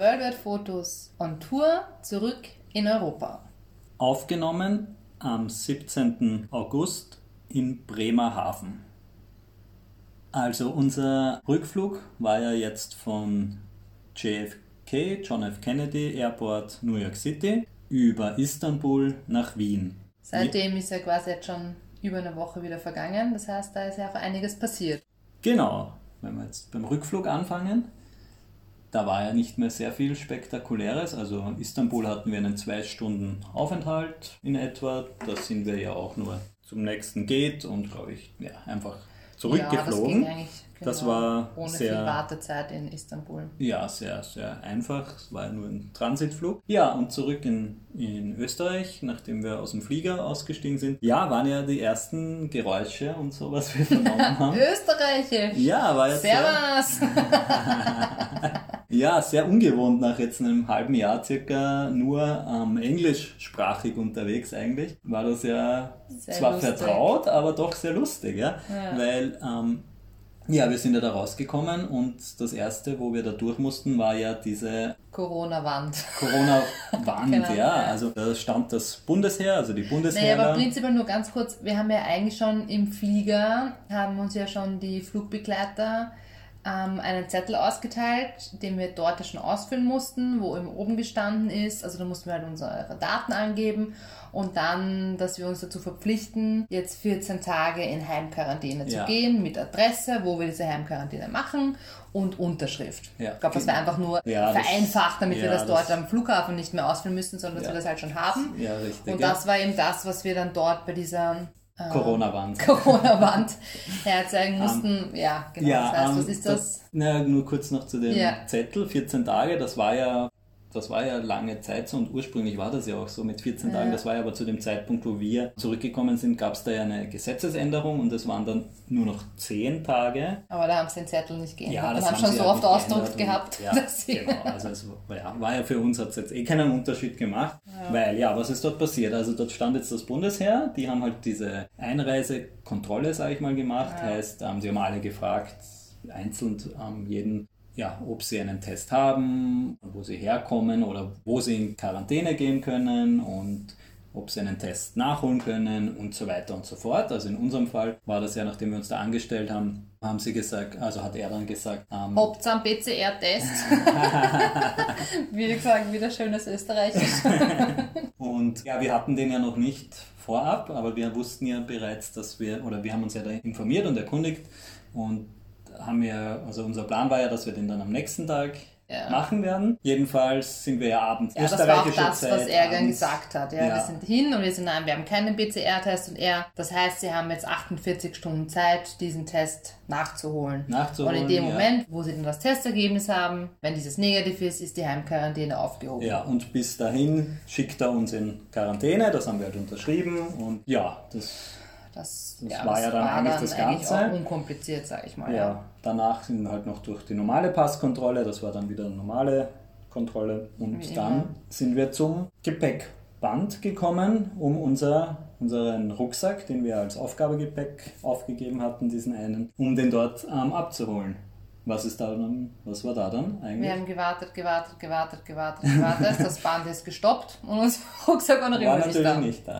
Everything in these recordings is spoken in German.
Worldwide Fotos on Tour zurück in Europa. Aufgenommen am 17. August in Bremerhaven. Also unser Rückflug war ja jetzt von JFK, John F. Kennedy Airport, New York City, über Istanbul nach Wien. Seitdem ist ja quasi jetzt schon über eine Woche wieder vergangen. Das heißt, da ist ja auch einiges passiert. Genau. Wenn wir jetzt beim Rückflug anfangen, da war ja nicht mehr sehr viel Spektakuläres. Also in Istanbul hatten wir einen zwei Stunden Aufenthalt in etwa. Da sind wir ja auch nur zum nächsten Gate und glaube ich, ja, einfach zurückgeflogen. Ja, das, genau, das war ohne sehr, viel Wartezeit in Istanbul. Ja, sehr, sehr einfach. Es war nur ein Transitflug. Ja, und zurück in, in Österreich, nachdem wir aus dem Flieger ausgestiegen sind. Ja, waren ja die ersten Geräusche und so, was wir vernommen haben. Österreichisch! Ja, war jetzt. Servus! Ja, sehr ungewohnt nach jetzt einem halben Jahr circa nur ähm, englischsprachig unterwegs eigentlich. War das ja sehr zwar lustig. vertraut, aber doch sehr lustig, ja. ja. Weil ähm, ja, wir sind ja da rausgekommen und das erste, wo wir da durch mussten, war ja diese Corona-Wand. Corona-Wand, genau, ja. Also da stand das Bundesheer, also die Bundeswehr. Naja, aber prinzipiell nur ganz kurz, wir haben ja eigentlich schon im Flieger, haben uns ja schon die Flugbegleiter ähm, einen Zettel ausgeteilt, den wir dort schon ausfüllen mussten, wo eben oben gestanden ist. Also da mussten wir halt unsere Daten angeben und dann, dass wir uns dazu verpflichten, jetzt 14 Tage in Heimquarantäne ja. zu gehen mit Adresse, wo wir diese Heimquarantäne machen und Unterschrift. Ja. Ich glaube, das wäre einfach nur ja, vereinfacht, damit das, wir das dort das, am Flughafen nicht mehr ausfüllen müssen, sondern dass wir das halt schon haben. Ja, richtig. Und das war eben das, was wir dann dort bei dieser Corona-Wand. Corona-Wand herzeigen mussten. Um, ja, genau. Ja, das heißt, um, was ist das? das? Na, nur kurz noch zu dem ja. Zettel. 14 Tage, das war ja das war ja lange Zeit so und ursprünglich war das ja auch so mit 14 ja. Tagen. Das war ja aber zu dem Zeitpunkt, wo wir zurückgekommen sind, gab es da ja eine Gesetzesänderung und es waren dann nur noch 10 Tage. Aber da haben sie den Zettel nicht geändert. Ja, das haben, haben schon so oft ausgedruckt gehabt. Ja, genau. Also es war ja, war ja für uns hat es jetzt eh keinen Unterschied gemacht, ja. weil ja, was ist dort passiert? Also dort stand jetzt das Bundesheer, die haben halt diese Einreisekontrolle, sage ich mal, gemacht. Ja. Heißt, ähm, sie haben alle gefragt, einzeln ähm, jeden ja, ob sie einen Test haben, wo sie herkommen oder wo sie in Quarantäne gehen können und ob sie einen Test nachholen können und so weiter und so fort. Also in unserem Fall war das ja, nachdem wir uns da angestellt haben, haben sie gesagt, also hat er dann gesagt, ähm, ihr einen PCR-Test? wie gesagt, wieder schönes Österreichisch. und ja, wir hatten den ja noch nicht vorab, aber wir wussten ja bereits, dass wir, oder wir haben uns ja da informiert und erkundigt und haben wir, also unser Plan war ja, dass wir den dann am nächsten Tag ja. machen werden. Jedenfalls sind wir ja abends ja, das war auch das, Zeit, was er dann gesagt hat. Ja, ja, Wir sind hin und wir sind, nein, wir haben keinen PCR-Test und er, das heißt, sie haben jetzt 48 Stunden Zeit, diesen Test nachzuholen. nachzuholen und in dem Moment, wo sie dann das Testergebnis haben, wenn dieses negativ ist, ist die Heimquarantäne aufgehoben. Ja, und bis dahin schickt er uns in Quarantäne, das haben wir halt unterschrieben und ja, das das, das ja, war das ja dann war eigentlich dann das Ganze. Eigentlich unkompliziert, sag ich mal. Ja, ja, danach sind wir halt noch durch die normale Passkontrolle, das war dann wieder eine normale Kontrolle und Wie dann immer. sind wir zum Gepäckband gekommen, um unser, unseren Rucksack, den wir als Aufgabegepäck aufgegeben hatten, diesen einen, um den dort ähm, abzuholen. Was ist da dann, was war da dann eigentlich? Wir haben gewartet, gewartet, gewartet, gewartet, gewartet. das Band ist gestoppt und unser Rucksack noch immer nicht da. Nicht da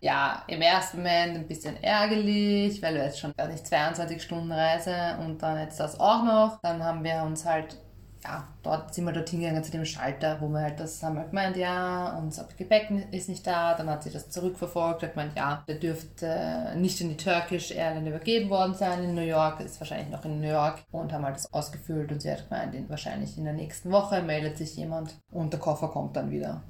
ja, im ersten Moment ein bisschen ärgerlich, weil wir jetzt schon nicht 22 Stunden Reise und dann jetzt das auch noch. Dann haben wir uns halt, ja, dort sind wir dort hingegangen zu dem Schalter, wo wir halt das haben wir gemeint, ja, unser Gepäck ist nicht da. Dann hat sie das zurückverfolgt, hat gemeint, ja, der dürfte nicht in die Turkish Airline übergeben worden sein in New York, ist wahrscheinlich noch in New York und haben halt das ausgefüllt und sie hat gemeint, wahrscheinlich in der nächsten Woche meldet sich jemand und der Koffer kommt dann wieder.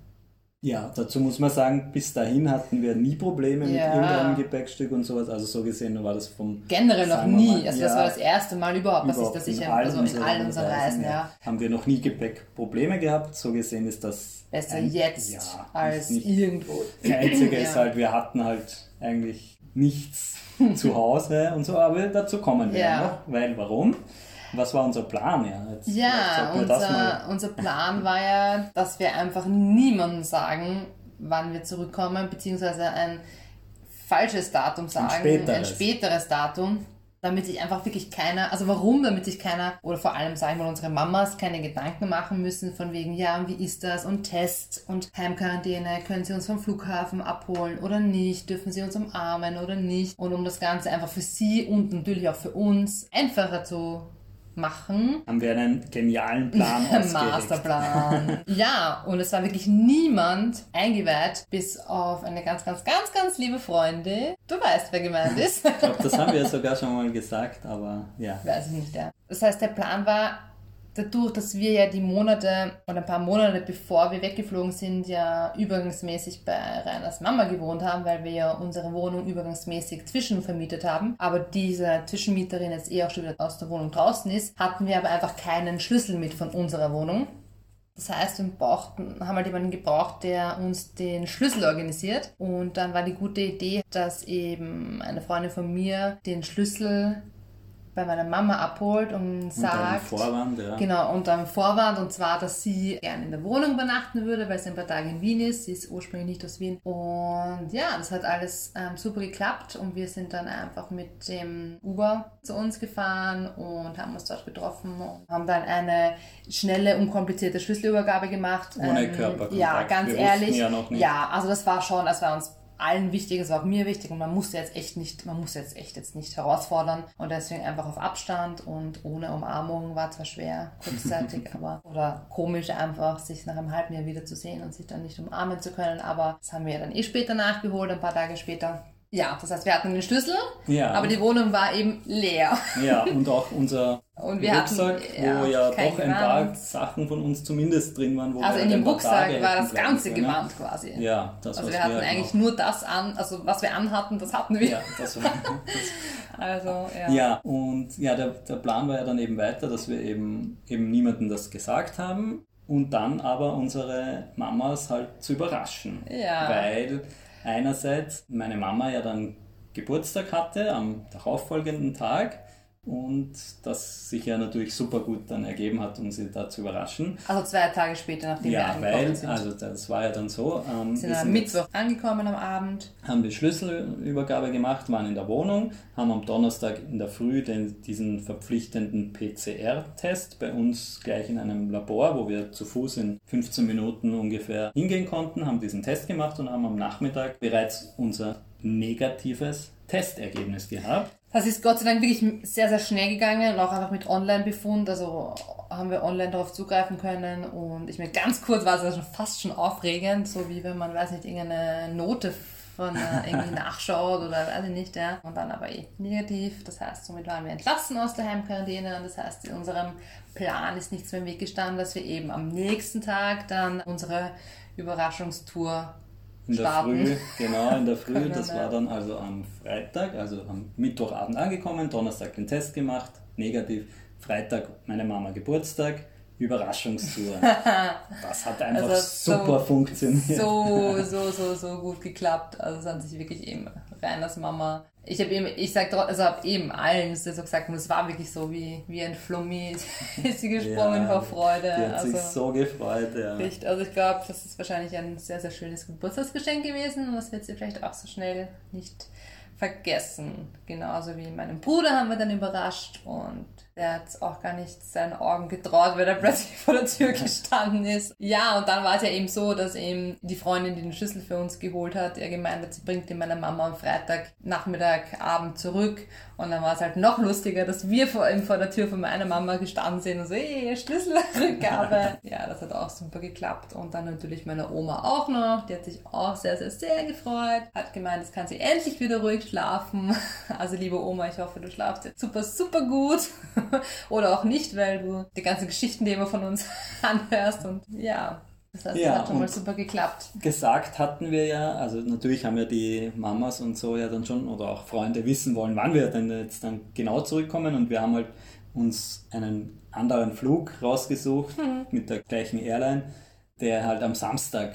Ja, dazu muss man sagen, bis dahin hatten wir nie Probleme ja. mit irgendeinem Gepäckstück und sowas. Also so gesehen war das vom... Generell noch nie. also ja, das war das erste Mal überhaupt, was ich das sicher... Also in allen unseren Reisen, ja. Haben wir noch nie Gepäckprobleme gehabt. So gesehen ist das... Besser ein, jetzt ja, als nicht, irgendwo. Das Einzige ist halt, wir hatten halt eigentlich nichts zu Hause und so, aber dazu kommen wir ja. noch. Weil, warum? Was war unser Plan? Ja, Jetzt, ja unser, unser Plan war ja, dass wir einfach niemandem sagen, wann wir zurückkommen, beziehungsweise ein falsches Datum sagen, ein späteres, ein späteres Datum. damit sich einfach wirklich keiner, also warum, damit sich keiner, oder vor allem sagen wir unsere Mamas keine Gedanken machen müssen von wegen, ja, wie ist das und Test und Heimquarantäne, können sie uns vom Flughafen abholen oder nicht, dürfen sie uns umarmen oder nicht und um das Ganze einfach für sie und natürlich auch für uns einfacher zu machen. Haben wir einen genialen Plan Masterplan. ja, und es war wirklich niemand eingeweiht, bis auf eine ganz, ganz, ganz, ganz liebe Freundin. Du weißt, wer gemeint ist. ich glaube, das haben wir sogar schon mal gesagt, aber ja. Weiß ich nicht, ja. Das heißt, der Plan war, dadurch, dass wir ja die Monate oder ein paar Monate bevor wir weggeflogen sind, ja übergangsmäßig bei Reiners Mama gewohnt haben, weil wir ja unsere Wohnung übergangsmäßig zwischenvermietet haben, aber diese Zwischenmieterin jetzt eh auch schon wieder aus der Wohnung draußen ist, hatten wir aber einfach keinen Schlüssel mit von unserer Wohnung. Das heißt, wir brauchten, haben halt jemanden gebraucht, der uns den Schlüssel organisiert. Und dann war die gute Idee, dass eben eine Freundin von mir den Schlüssel bei meiner Mama abholt und sagt. Und Vorwand, ja. Genau, und dann Vorwand, und zwar, dass sie gerne in der Wohnung übernachten würde, weil sie ein paar Tage in Wien ist. Sie ist ursprünglich nicht aus Wien. Und ja, das hat alles ähm, super geklappt und wir sind dann einfach mit dem Uber zu uns gefahren und haben uns dort getroffen und haben dann eine schnelle, unkomplizierte Schlüsselübergabe gemacht. Ohne ähm, Körperkontakt. Ja, ganz wir ehrlich. Ja, ja, also das war schon, als wir uns allen wichtig, es war auch mir wichtig und man musste jetzt echt nicht, man musste jetzt echt jetzt nicht herausfordern und deswegen einfach auf Abstand und ohne Umarmung war zwar schwer kurzzeitig, aber oder komisch einfach, sich nach einem halben Jahr wieder zu sehen und sich dann nicht umarmen zu können, aber das haben wir dann eh später nachgeholt, ein paar Tage später. Ja, das heißt, wir hatten den Schlüssel, ja. aber die Wohnung war eben leer. Ja, und auch unser und wir Rucksack, hatten, ja, wo ja doch ein paar Sachen von uns zumindest drin waren. Wo also in dem Rucksack war das ganze können. Gewand quasi. Ja, das Also wir hatten wir eigentlich nur das an, also was wir anhatten, das hatten wir. Ja, das war, also, ja. Ja, und ja, der, der Plan war ja dann eben weiter, dass wir eben, eben niemandem das gesagt haben und dann aber unsere Mamas halt zu überraschen. Ja. Weil einerseits meine Mama ja dann Geburtstag hatte am darauffolgenden Tag und das sich ja natürlich super gut dann ergeben hat, um sie da zu überraschen. Also zwei Tage später, nachdem ja, wir angekommen weil, sind. also das war ja dann so. Ähm, sind wir am sind Mittwoch angekommen am Abend. haben die Schlüsselübergabe gemacht, waren in der Wohnung, haben am Donnerstag in der Früh den, diesen verpflichtenden PCR-Test bei uns gleich in einem Labor, wo wir zu Fuß in 15 Minuten ungefähr hingehen konnten, haben diesen Test gemacht und haben am Nachmittag bereits unser negatives Testergebnis gehabt. Das ist Gott sei Dank wirklich sehr, sehr schnell gegangen und auch einfach mit Online-Befund. Also haben wir online darauf zugreifen können und ich mir ganz kurz war es also fast schon aufregend, so wie wenn man, weiß nicht, irgendeine Note von äh, irgendwie nachschaut oder weiß ich nicht, ja. Und dann aber eh negativ. Das heißt, somit waren wir entlassen aus der Heimquarantäne und das heißt, in unserem Plan ist nichts mehr im Weg gestanden, dass wir eben am nächsten Tag dann unsere Überraschungstour In der starten. Früh, genau, in der Früh. Können, Das war dann also am Freitag, also am Mittwochabend angekommen, Donnerstag den Test gemacht, negativ. Freitag meine Mama Geburtstag, Überraschungstour. Das hat einfach Also so- super funktioniert. so, so, so, so gut geklappt. Also es hat sich wirklich eben Reiners Mama. Ich habe eben, ich sag also habe eben allen so gesagt, und es war wirklich so wie, wie ein Flummi, ist sie gesprungen vor Freude. Die hat also, sich so gefreut, ja. Echt, also ich glaube, das ist wahrscheinlich ein sehr, sehr schönes Geburtstagsgeschenk gewesen und das wird sie vielleicht auch so schnell nicht vergessen. Genauso wie meinen Bruder haben wir dann überrascht und der hat auch gar nicht seinen Augen getraut, weil er plötzlich vor der Tür gestanden ist. Ja, und dann war es ja eben so, dass eben die Freundin, die den Schlüssel für uns geholt hat, er gemeint hat, sie bringt ihn meiner Mama am Freitag Nachmittag, Abend zurück. Und dann war es halt noch lustiger, dass wir vor, eben vor der Tür von meiner Mama gestanden sind und so, hey, Schlüsselrückgabe. ja, das hat auch super geklappt. Und dann natürlich meine Oma auch noch. Die hat sich auch sehr, sehr, sehr gefreut. Hat gemeint, jetzt kann sie endlich wieder ruhig schlafen. Also liebe Oma, ich hoffe, du schlafst jetzt super, super gut. Oder auch nicht, weil du die ganzen Geschichten, die immer von uns anhörst. Und ja, das heißt, Ja, das hat schon mal super geklappt. gesagt hatten wir ja, also natürlich haben ja die Mamas und so ja dann schon oder auch Freunde wissen wollen, wann wir denn jetzt dann genau zurückkommen und wir haben halt uns einen anderen Flug rausgesucht mit der gleichen Airline, der halt am Samstag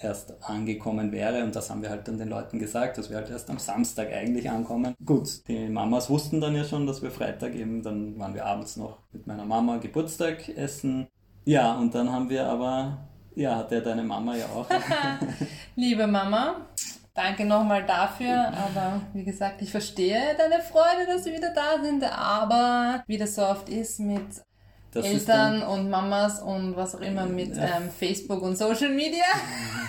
erst angekommen wäre und das haben wir halt dann den Leuten gesagt, dass wir halt erst am Samstag eigentlich ankommen. Gut, die Mamas wussten dann ja schon, dass wir Freitag eben, dann waren wir abends noch mit meiner Mama Geburtstag essen. Ja, und dann haben wir aber, ja, hat ja deine Mama ja auch Liebe Mama, danke nochmal dafür. Aber wie gesagt, ich verstehe deine Freude, dass sie wieder da sind. Aber wie das so oft ist mit das Eltern und Mamas und was auch immer mit ähm, Facebook und Social Media.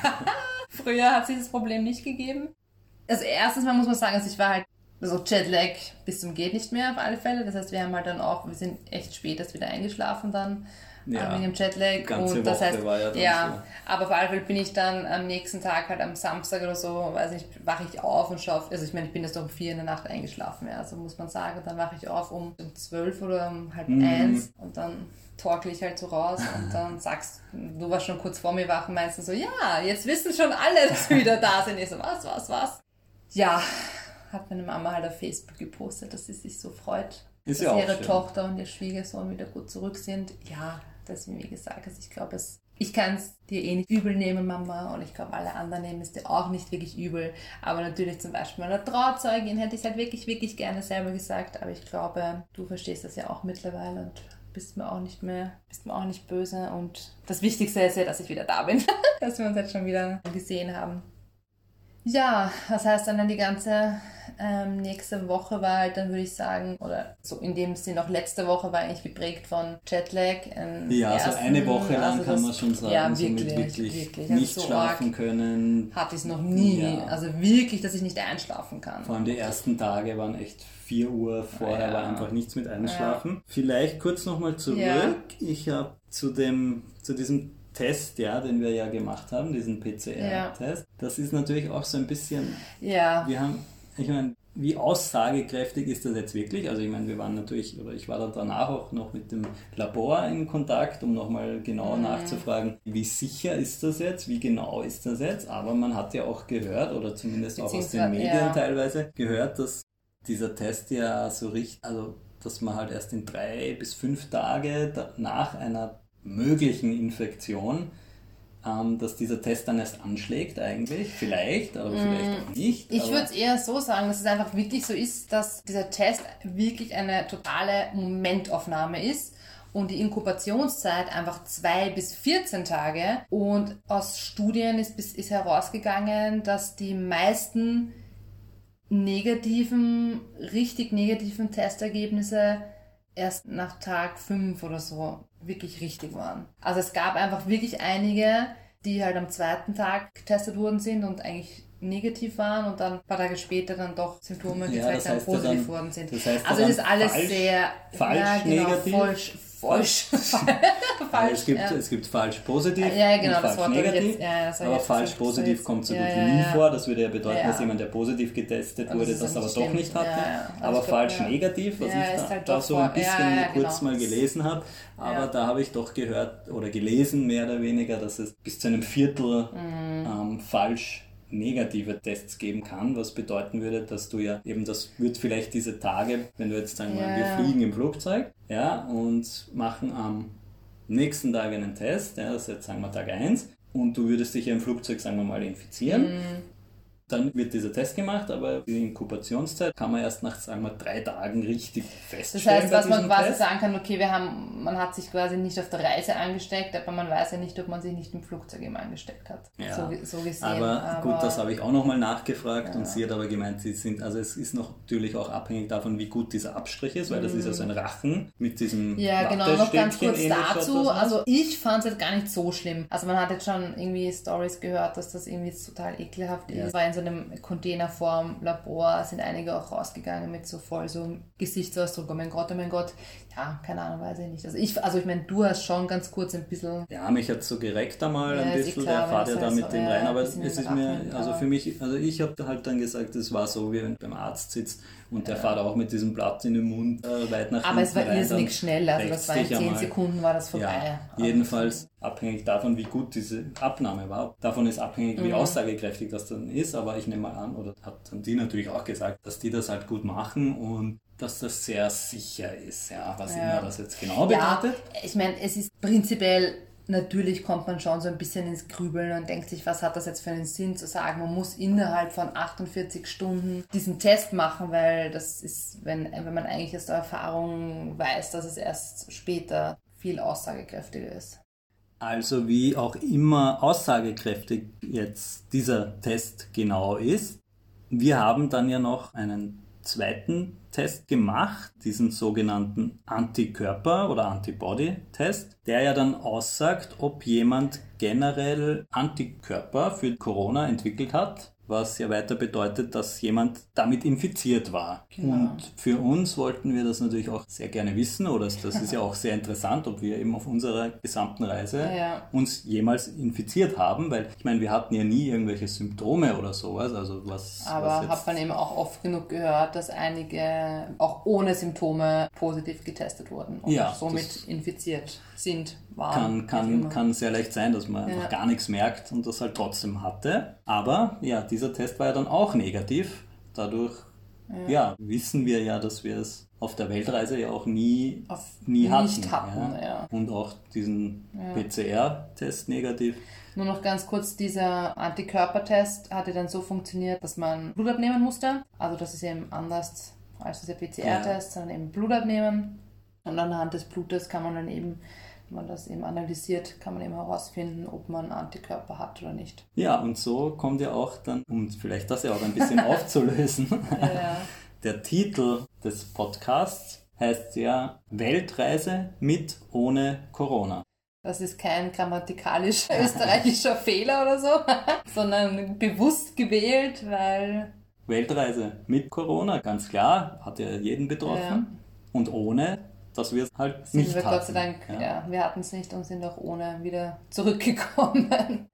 Früher hat sich das Problem nicht gegeben. Also erstens mal muss man sagen, also ich war halt so Jetlag bis zum geht nicht mehr auf alle Fälle. Das heißt, wir haben halt dann auch, wir sind echt spät erst wieder eingeschlafen dann ja, wegen dem Jetlag. Ganze und das Woche heißt, war ja, dann ja so. aber auf alle Fälle bin ich dann am nächsten Tag halt am Samstag oder so, weiß nicht, wache ich auf und schaue, also ich meine, ich bin jetzt um vier in der Nacht eingeschlafen, ja, also muss man sagen, dann wache ich auf um, um zwölf oder um halb mhm. eins und dann torkel ich halt so raus und dann sagst du warst schon kurz vor mir wach und meinst du so, ja, jetzt wissen schon alle, dass wir wieder da sind. Ich so, was, was, was? Ja, hat meine Mama halt auf Facebook gepostet, dass sie sich so freut, Ist dass ja ihre schön. Tochter und ihr Schwiegersohn wieder gut zurück sind. Ja, das wie gesagt also ich glaube, ich kann es dir eh nicht übel nehmen, Mama, und ich glaube, alle anderen nehmen es dir auch nicht wirklich übel. Aber natürlich zum Beispiel meiner Trauzeugin hätte ich es halt wirklich, wirklich gerne selber gesagt. Aber ich glaube, du verstehst das ja auch mittlerweile und bist mir auch nicht mehr, bist mir auch nicht böse. Und das Wichtigste ist ja, dass ich wieder da bin, dass wir uns jetzt schon wieder gesehen haben. Ja, was heißt dann die ganze ähm, nächste Woche war halt, dann würde ich sagen, oder so in dem Sinne auch letzte Woche war eigentlich geprägt von Jetlag. Ähm, ja, ersten, also eine Woche lang also kann man schon sagen, ja, wirklich, so wirklich, wirklich. nicht also so schlafen können. Hatte ich es noch nie. Ja. Also wirklich, dass ich nicht einschlafen kann. Vor allem die ersten Tage waren echt 4 Uhr vorher ja. war einfach nichts mit Einschlafen. Ja. Vielleicht kurz nochmal zurück. Ich habe zu dem, zu diesem Test, ja, den wir ja gemacht haben, diesen PCR-Test, das ist natürlich auch so ein bisschen. Ja. Wir haben, ich meine, wie aussagekräftig ist das jetzt wirklich? Also ich meine, wir waren natürlich, oder ich war dann danach auch noch mit dem Labor in Kontakt, um nochmal genau mhm. nachzufragen, wie sicher ist das jetzt, wie genau ist das jetzt? Aber man hat ja auch gehört, oder zumindest auch aus den Medien ja. teilweise gehört, dass dieser Test ja so richtig, also dass man halt erst in drei bis fünf Tage nach einer möglichen Infektion, dass dieser Test dann erst anschlägt eigentlich, vielleicht, aber mm. vielleicht auch nicht. Ich würde es eher so sagen, dass es einfach wirklich so ist, dass dieser Test wirklich eine totale Momentaufnahme ist und die Inkubationszeit einfach zwei bis 14 Tage. Und aus Studien ist, ist herausgegangen, dass die meisten negativen, richtig negativen Testergebnisse erst nach Tag 5 oder so wirklich richtig waren. Also es gab einfach wirklich einige, die halt am zweiten Tag getestet worden sind und eigentlich negativ waren und dann ein paar Tage später dann doch Symptome gezeigt ja, haben, positiv worden sind. Das heißt also das ist alles falsch, sehr falsch ja, genau, negativ. falsch, falsch, falsch. es, gibt, ja. es gibt falsch positiv ja, genau, falsch negativ, jetzt, ja, aber falsch positiv jetzt, kommt so gut wie nie vor. Das würde ja bedeuten, dass jemand, der positiv getestet wurde, das, das aber doch nicht hatte. aber falsch negativ, was ich da, halt da so ein bisschen kurz genau. mal gelesen habe, aber da habe ich doch gehört oder gelesen, mehr oder weniger, dass es bis zu einem Viertel mhm. ähm, falsch negative Tests geben kann, was bedeuten würde, dass du ja eben, das wird vielleicht diese Tage, wenn du jetzt sagen wir, ja. wir fliegen im Flugzeug, ja, und machen am nächsten Tag einen Test, ja, das ist jetzt sagen wir Tag 1, und du würdest dich ja im Flugzeug, sagen wir mal, infizieren. Mhm dann wird dieser Test gemacht, aber die Inkubationszeit kann man erst nach, sagen wir, drei Tagen richtig feststellen. Das heißt, was man quasi Test. sagen kann, okay, wir haben, man hat sich quasi nicht auf der Reise angesteckt, aber man weiß ja nicht, ob man sich nicht im Flugzeug eben angesteckt hat. Ja, so, so gesehen. Aber, aber, gut, das habe ich auch nochmal nachgefragt ja. und sie hat aber gemeint, sie sind, also es ist noch natürlich auch abhängig davon, wie gut dieser Abstrich ist, weil das ist ja so ein Rachen mit diesem Ja, genau, noch ganz kurz dazu. Also ich fand es jetzt gar nicht so schlimm. Also man hat jetzt schon irgendwie Stories gehört, dass das irgendwie total ekelhaft ja. ist. War in so einem Containerform Labor sind einige auch rausgegangen mit so voll so Gesichtsausdruck, oh mein Gott, oh mein Gott. Ja, keine Ahnung, weiß ich nicht. Also ich, also ich meine, du hast schon ganz kurz ein bisschen... Ja, mich hat so gereckt einmal ja, ein bisschen, klar, der fährt ja da mit dem rein, aber es ist mir, also für mich, also ich habe halt dann gesagt, es war so, wie wenn du beim Arzt sitzt und der ja. fährt auch mit diesem Blatt in den Mund äh, weit nach Aber es war irrsinnig schnell, also das war in 10 Sekunden war das vorbei. Ja, jedenfalls abhängig davon, wie gut diese Abnahme war. Davon ist abhängig, wie mhm. aussagekräftig das dann ist, aber ich nehme mal an, oder hat dann die natürlich auch gesagt, dass die das halt gut machen und dass das sehr sicher ist, ja, was ja. immer das jetzt genau bedeutet. Ja, ich meine, es ist prinzipiell natürlich kommt man schon so ein bisschen ins Grübeln und denkt sich, was hat das jetzt für einen Sinn zu sagen, man muss innerhalb von 48 Stunden diesen Test machen, weil das ist, wenn, wenn man eigentlich aus der Erfahrung weiß, dass es erst später viel aussagekräftiger ist. Also wie auch immer aussagekräftig jetzt dieser Test genau ist. Wir haben dann ja noch einen zweiten Test gemacht, diesen sogenannten Antikörper- oder Antibody-Test, der ja dann aussagt, ob jemand generell Antikörper für Corona entwickelt hat was ja weiter bedeutet, dass jemand damit infiziert war. Genau. Und für uns wollten wir das natürlich auch sehr gerne wissen, oder das ist ja auch sehr interessant, ob wir eben auf unserer gesamten Reise ja. uns jemals infiziert haben, weil ich meine, wir hatten ja nie irgendwelche Symptome oder sowas. Also was, Aber was hat man eben auch oft genug gehört, dass einige auch ohne Symptome positiv getestet wurden und ja, somit infiziert sind waren. Kann, kann, kann sehr leicht sein, dass man ja. einfach gar nichts merkt und das halt trotzdem hatte. Aber ja, dieser Test war ja dann auch negativ. Dadurch ja. ja wissen wir ja, dass wir es auf der Weltreise ja auch nie, auf nie hatten. hatten ja. Und auch diesen PCR-Test negativ. Nur noch ganz kurz, dieser Antikörpertest hatte dann so funktioniert, dass man Blut abnehmen musste. Also das ist eben anders als dieser PCR-Test, sondern eben Blut abnehmen. Und anhand des Blutes kann man dann eben wenn man das eben analysiert, kann man eben herausfinden, ob man Antikörper hat oder nicht. Ja, und so kommt ja auch dann, um vielleicht das ja auch ein bisschen aufzulösen, ja. der Titel des Podcasts heißt ja Weltreise mit ohne Corona. Das ist kein grammatikalisch österreichischer Fehler oder so, sondern bewusst gewählt, weil. Weltreise mit Corona, ganz klar, hat ja jeden betroffen. Ja. Und ohne dass wir es halt sind nicht wir hatten. Gott sei Dank, ja, ja wir hatten es nicht und sind auch ohne wieder zurückgekommen.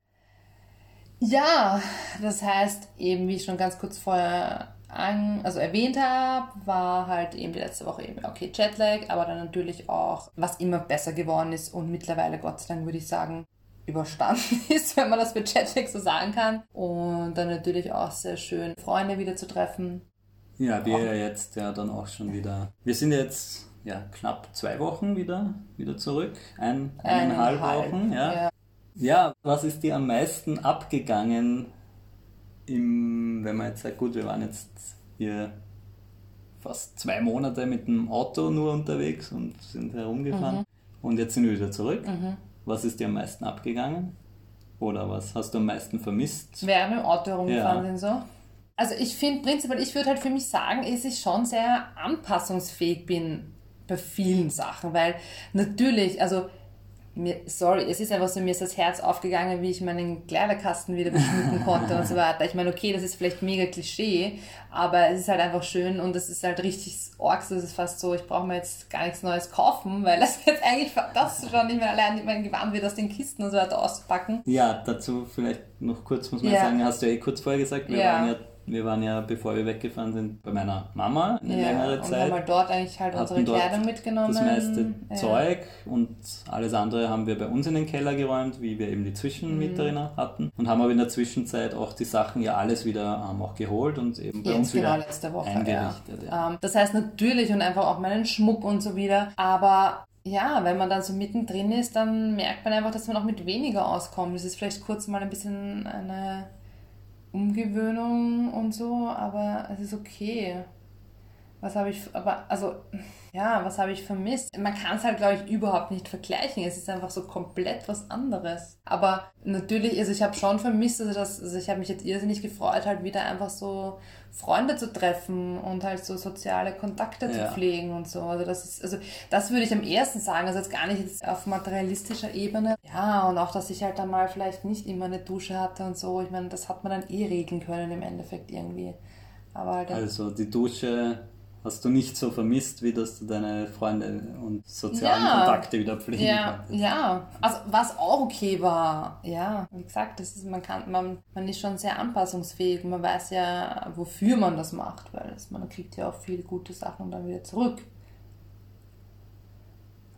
ja, das heißt eben, wie ich schon ganz kurz vorher an, also erwähnt habe, war halt eben die letzte Woche eben okay Jetlag, aber dann natürlich auch, was immer besser geworden ist und mittlerweile Gott sei Dank würde ich sagen, überstanden ist, wenn man das mit Jetlag so sagen kann. Und dann natürlich auch sehr schön, Freunde wieder zu treffen. Ja, wir ja jetzt ja dann auch schon wieder. Wir sind jetzt ja, knapp zwei Wochen wieder, wieder zurück. Ein, eineinhalb Wochen, ja. ja. ja. was ist dir am meisten abgegangen im, wenn man jetzt sagt, gut, wir waren jetzt hier fast zwei Monate mit dem Auto nur unterwegs und sind herumgefahren mhm. und jetzt sind wir wieder zurück. Mhm. Was ist dir am meisten abgegangen? Oder was hast du am meisten vermisst? Wer mit dem Auto herumgefahren ja. sind so? Also ich finde prinzipiell, ich würde halt für mich sagen, dass ich schon sehr anpassungsfähig bin bei vielen Sachen, weil natürlich, also mir, sorry, es ist einfach so, mir ist das Herz aufgegangen, wie ich meinen Kleiderkasten wieder beschmücken konnte und so weiter. Ich meine, okay, das ist vielleicht mega Klischee, aber es ist halt einfach schön und es ist halt richtig orks, das ist fast so, ich brauche mir jetzt gar nichts Neues kaufen, weil das jetzt eigentlich das schon nicht mehr allein mein Gewand wird aus den Kisten und so weiter auszupacken. Ja, dazu vielleicht noch kurz muss man ja. sagen, hast du ja eh kurz vorher gesagt, wir ja. waren ja wir waren ja, bevor wir weggefahren sind, bei meiner Mama eine ja, längere Zeit. Und haben halt dort eigentlich halt unsere Kleidung mitgenommen. Das meiste ja. Zeug und alles andere haben wir bei uns in den Keller geräumt, wie wir eben die Zwischenmieterinnen mhm. hatten. Und haben aber in der Zwischenzeit auch die Sachen ja alles wieder ähm, auch geholt und eben bei Jetzt uns genau wieder letzte Woche, eingerichtet. Ja. Ähm, das heißt natürlich und einfach auch meinen Schmuck und so wieder. Aber ja, wenn man dann so mittendrin ist, dann merkt man einfach, dass man auch mit weniger auskommt. Das ist vielleicht kurz mal ein bisschen eine Umgewöhnung und so, aber es ist okay. Was habe ich, aber, also, ja, was habe ich vermisst? Man kann es halt, glaube ich, überhaupt nicht vergleichen. Es ist einfach so komplett was anderes. Aber natürlich, also ich habe schon vermisst, also, das, also ich habe mich jetzt irrsinnig gefreut, halt wieder einfach so Freunde zu treffen und halt so soziale Kontakte ja. zu pflegen und so. Also das ist, also das würde ich am ersten sagen, also jetzt gar nicht jetzt auf materialistischer Ebene. Ja, und auch, dass ich halt dann mal vielleicht nicht immer eine Dusche hatte und so. Ich meine, das hat man dann eh regeln können im Endeffekt irgendwie. Aber halt also die Dusche hast du nicht so vermisst, wie dass du deine Freunde und sozialen ja, Kontakte wieder pflegen ja, konntest. Ja, also was auch okay war, ja, wie gesagt, das ist, man, kann, man, man ist schon sehr anpassungsfähig, man weiß ja, wofür man das macht, weil das, man kriegt ja auch viele gute Sachen dann wieder zurück.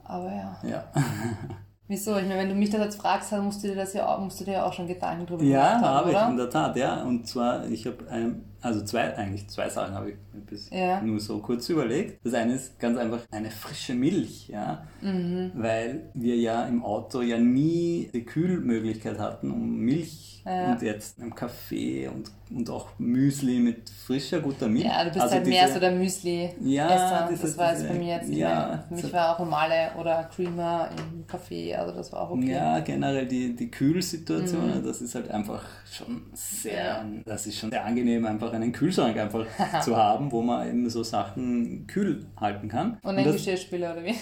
Aber ja. Ja. Wieso? Ich meine, wenn du mich das jetzt fragst, dann musst du dir das ja auch, musst du dir ja auch schon Gedanken drüber ja, machen. Ja, habe ich in der Tat, ja. Und zwar, ich habe, also zwei, eigentlich zwei Sachen habe ich bis Ja. nur so kurz überlegt. Das eine ist ganz einfach eine frische Milch, ja, Mhm. weil wir ja im Auto ja nie die Kühlmöglichkeit hatten, um Milch Ja. und jetzt im Kaffee und, und auch Müsli mit frischer, guter Milch. Ja, du bist Also halt mehr diese- so der Müsli-Esser. Ja, das diese- war jetzt diese- bei mir jetzt. ja, für mich war auch normale oder Creamer im Kaffee, also das war auch okay. Ja, generell die, die Kühlsituation, das ist halt einfach schon sehr, Mhm. Das ist schon sehr angenehm, einfach einen Kühlschrank einfach zu haben, wo man eben so Sachen kühl halten kann. Und ein das, Geschirrspüler oder wie?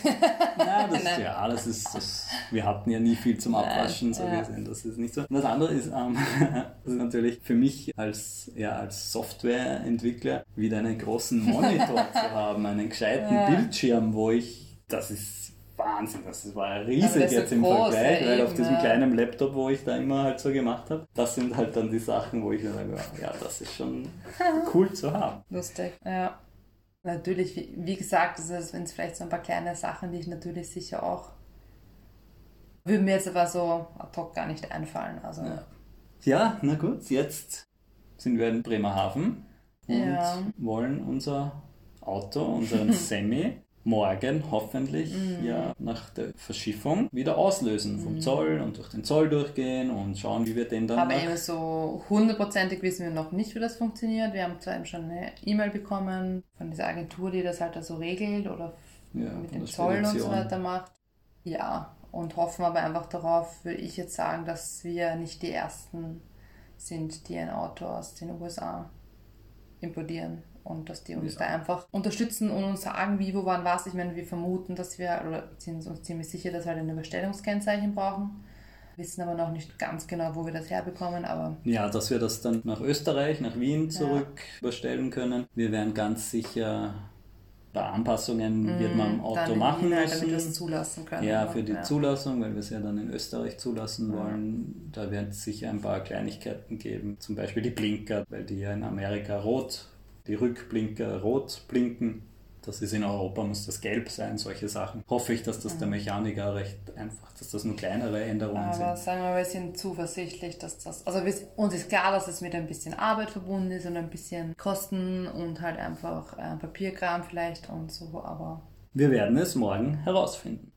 ja, das, Nein. ja, das ist, das, wir hatten ja nie viel zum Abwaschen, so ja. gesehen, das ist nicht so. Und das andere ist, ähm, das ist natürlich für mich als, ja, als Softwareentwickler wieder einen großen Monitor zu haben, einen gescheiten Ja. Bildschirm, wo ich, das ist Wahnsinn, das war riesig das jetzt so im groß, Vergleich, ja, weil auf diesem ja. kleinen Laptop, wo ich da immer halt so gemacht habe, das sind halt dann die Sachen, wo ich mir sage, ja, das ist schon cool zu haben. Lustig, ja. Natürlich, wie, wie gesagt, das ist, wenn es vielleicht so ein paar kleine Sachen, die ich natürlich sicher auch. Würden mir jetzt aber so ad hoc gar nicht einfallen. Also, Ja. Ja, na gut, jetzt sind wir in Bremerhaven und wollen unser Auto, unseren Semi, morgen hoffentlich Mhm. ja nach der Verschiffung wieder auslösen vom Zoll und durch den Zoll durchgehen und schauen, wie wir den dann aber eben so hundertprozentig wissen wir noch nicht, wie das funktioniert. Wir haben zwar eben schon eine E-Mail bekommen von dieser Agentur, die das halt so regelt oder Ja, mit dem Zoll und so weiter macht. Ja, und hoffen aber einfach darauf, würde ich jetzt sagen, dass wir nicht die Ersten sind, die ein Auto aus den USA importieren und dass die uns Ja. da einfach unterstützen und uns sagen, wie, wo, wann, was. Ich meine, wir vermuten, dass wir, oder sind uns ziemlich sicher, dass wir halt ein Überstellungskennzeichen brauchen. Wissen aber noch nicht ganz genau, wo wir das herbekommen, aber Ja, dass wir das dann nach Österreich, nach Wien zurück überstellen können. Wir werden ganz sicher paar Anpassungen wird man am Auto Mhm. dann machen E-Mail, damit wir es müssen. zulassen können. Ja, für die ja. Zulassung, weil wir es ja dann in Österreich zulassen wollen. Da wird es sicher ein paar Kleinigkeiten geben. Zum Beispiel die Blinker, weil die ja in Amerika rot, die Rückblinker rot blinken. Das ist in Europa, muss das gelb sein, solche Sachen. Hoffe ich, dass das der Mechaniker recht einfach, dass das nur kleinere Änderungen Aber sind. sagen wir, wir sind zuversichtlich, dass das. Also wir, uns ist klar, dass es mit ein bisschen Arbeit verbunden ist und ein bisschen Kosten und halt einfach äh, Papierkram vielleicht und so, aber Wir werden es morgen herausfinden.